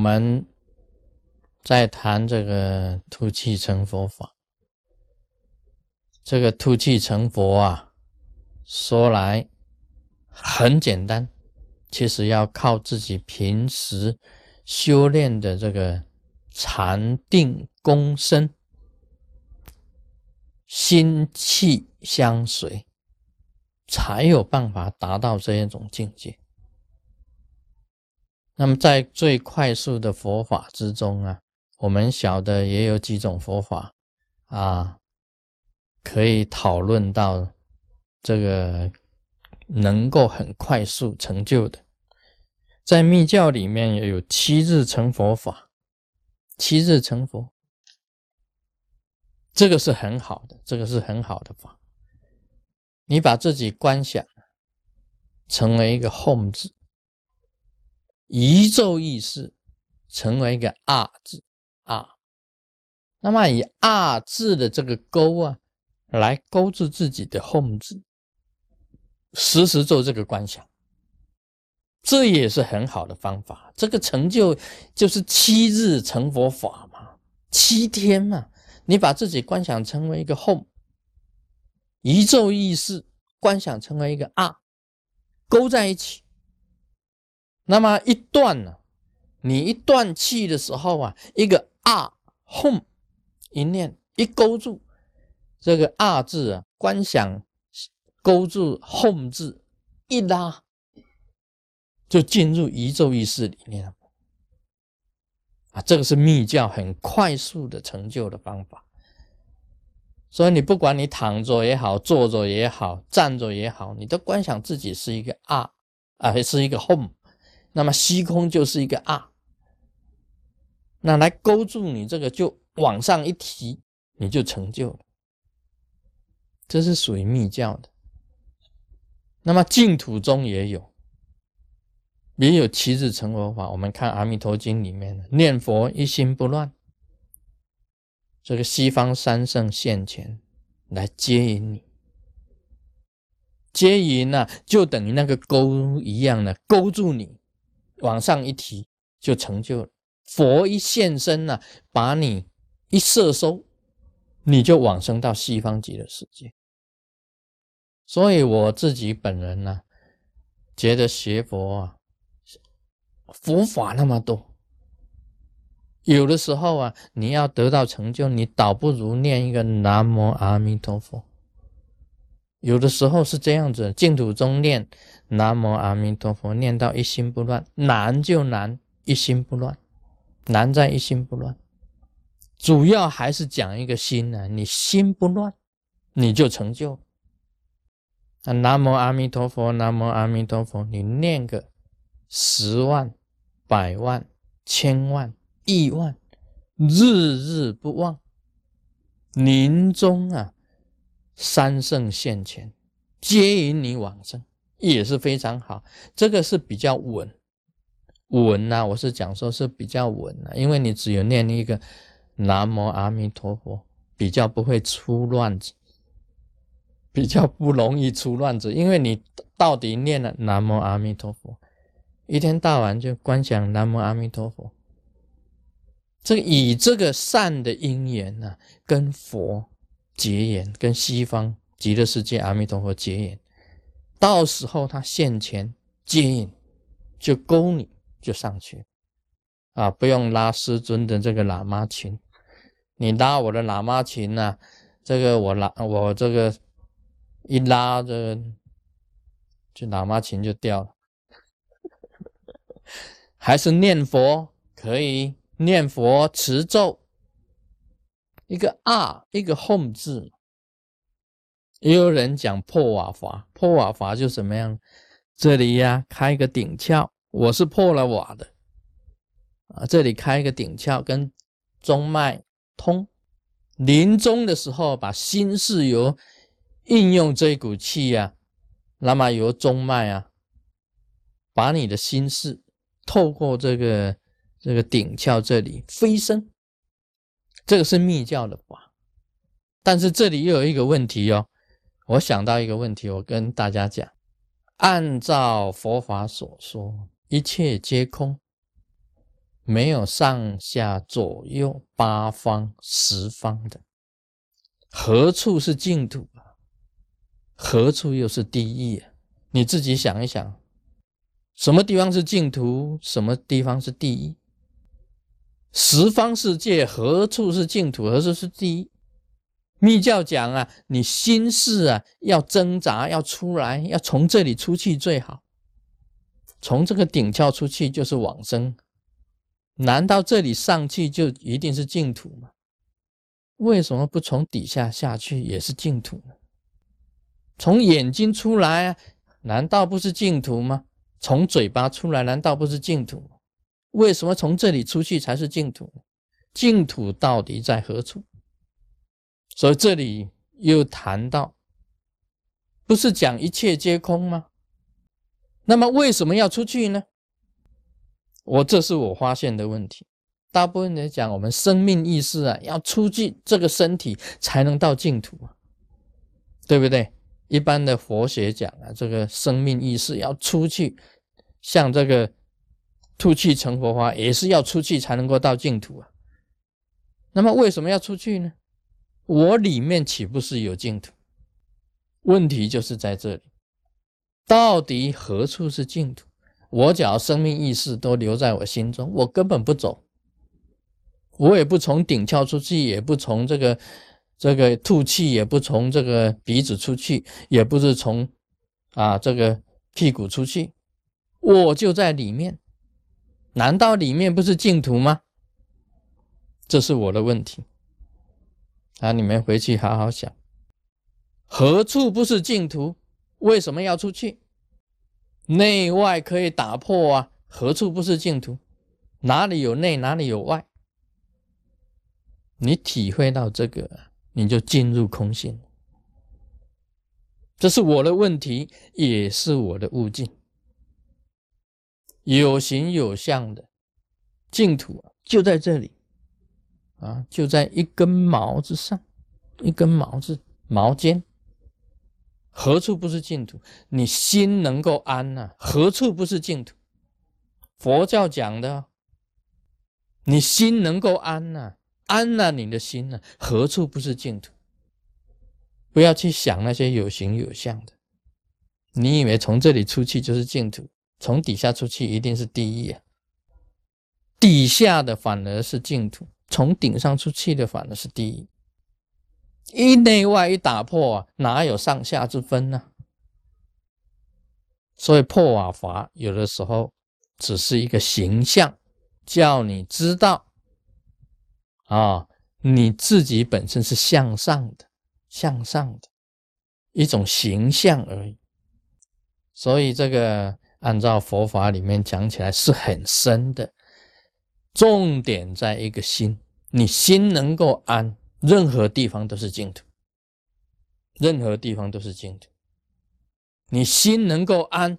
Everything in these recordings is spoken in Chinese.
我们在谈这个吐气成佛法，这个吐气成佛啊，说来很简单，其实要靠自己平时修炼的这个禅定功身，心气相随，才有办法达到这一种境界。那么，在最快速的佛法之中啊，我们晓得也有几种佛法啊，可以讨论到这个能够很快速成就的。在密教里面也有七日成佛法，七日成佛，这个是很好的，这个是很好的法。你把自己观想成为一个 home 字。一咒意识成为一个“二”字啊，那么以“二”字的这个勾啊，来勾住自己的 “home” 字，时时做这个观想，这也是很好的方法。这个成就就是七日成佛法嘛，七天嘛，你把自己观想成为一个 “home”，一咒意识观想成为一个“二”，勾在一起。那么一断呢？你一断气的时候啊，一个啊 home 一念一勾住这个啊字啊，观想勾住 home 字一拉，就进入宇宙意识里面了。啊，这个是密教很快速的成就的方法。所以你不管你躺着也好，坐着也好，站着也好，你都观想自己是一个啊啊，是一个 home。那么虚空就是一个啊，那来勾住你这个就往上一提，你就成就了。这是属于密教的。那么净土中也有，也有七日成佛法。我们看《阿弥陀经》里面的念佛一心不乱，这个西方三圣现前来接引你，接引呢就等于那个钩一样的勾住你。往上一提就成就了，佛一现身呢，把你一摄收，你就往生到西方极乐世界。所以我自己本人呢，觉得学佛啊，佛法那么多，有的时候啊，你要得到成就，你倒不如念一个南无阿弥陀佛。有的时候是这样子，净土中念南无阿弥陀佛，念到一心不乱，难就难一心不乱，难在一心不乱。主要还是讲一个心呢，你心不乱，你就成就。啊南无阿弥陀佛，南无阿弥陀佛，你念个十万、百万、千万、亿万，日日不忘，临终啊。三圣现前，接引你往生也是非常好。这个是比较稳稳呐，我是讲说是比较稳呐，因为你只有念一个南无阿弥陀佛，比较不会出乱子，比较不容易出乱子。因为你到底念了南无阿弥陀佛，一天到晚就观想南无阿弥陀佛，这以这个善的因缘呢，跟佛。结缘跟西方极乐世界阿弥陀佛结缘，到时候他现前接引，就勾你就上去啊！不用拉师尊的这个喇嘛琴，你拉我的喇嘛琴呢？这个我拉我这个一拉，这个就喇嘛琴就掉了。还是念佛可以念佛持咒。一个啊，一个 home 字，也有人讲破瓦法，破瓦法就怎么样？这里呀，开个顶窍，我是破了瓦的啊。这里开一个顶窍，跟中脉通，临终的时候把心事由应用这一股气呀，那么由中脉啊，把你的心事透过这个这个顶窍这里飞升。这个是密教的法，但是这里又有一个问题哦。我想到一个问题，我跟大家讲：按照佛法所说，一切皆空，没有上下左右八方十方的，何处是净土啊？何处又是地狱啊？你自己想一想，什么地方是净土？什么地方是地狱？十方世界何处是净土？何处是地狱？密教讲啊，你心事啊要挣扎，要出来，要从这里出去最好。从这个顶窍出去就是往生。难道这里上去就一定是净土吗？为什么不从底下下去也是净土呢？从眼睛出来，难道不是净土吗？从嘴巴出来难道不是净土？为什么从这里出去才是净土？净土到底在何处？所以这里又谈到，不是讲一切皆空吗？那么为什么要出去呢？我这是我发现的问题。大部分人讲，我们生命意识啊，要出去这个身体才能到净土啊，对不对？一般的佛学讲啊，这个生命意识要出去，像这个吐气成佛花，也是要出去才能够到净土啊。那么为什么要出去呢？我里面岂不是有净土？问题就是在这里，到底何处是净土？我只要生命意识都留在我心中，我根本不走，我也不从顶窍出去，也不从这个这个吐气，也不从这个鼻子出去，也不是从啊这个屁股出去，我就在里面。难道里面不是净土吗？这是我的问题。啊，你们回去好好想，何处不是净土？为什么要出去？内外可以打破啊，何处不是净土？哪里有内，哪里有外？你体会到这个，你就进入空性。这是我的问题，也是我的悟境。有形有相的净土就在这里啊，就在一根毛之上，一根毛子毛尖。何处不是净土？你心能够安呐？何处不是净土？佛教讲的，你心能够安呐，安了你的心呐？何处不是净土？不要去想那些有形有相的。你以为从这里出去就是净土，从底下出去一定是地狱啊？底下的反而是净土，从顶上出去的反而是地狱。一内外一打破啊，哪有上下之分呢？所以破瓦法有的时候只是一个形象，叫你知道啊，你自己本身是向上的，向上的一种形象而已。所以这个按照佛法里面讲起来是很深的，重点在一个心，你心能够安。任何地方都是净土，任何地方都是净土。你心能够安，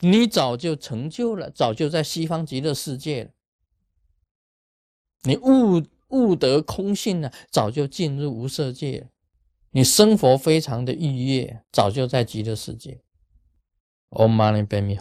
你早就成就了，早就在西方极乐世界了。你悟悟得空性呢，早就进入无色界了。你生活非常的愉悦，早就在极乐世界。 엄마는 뱀이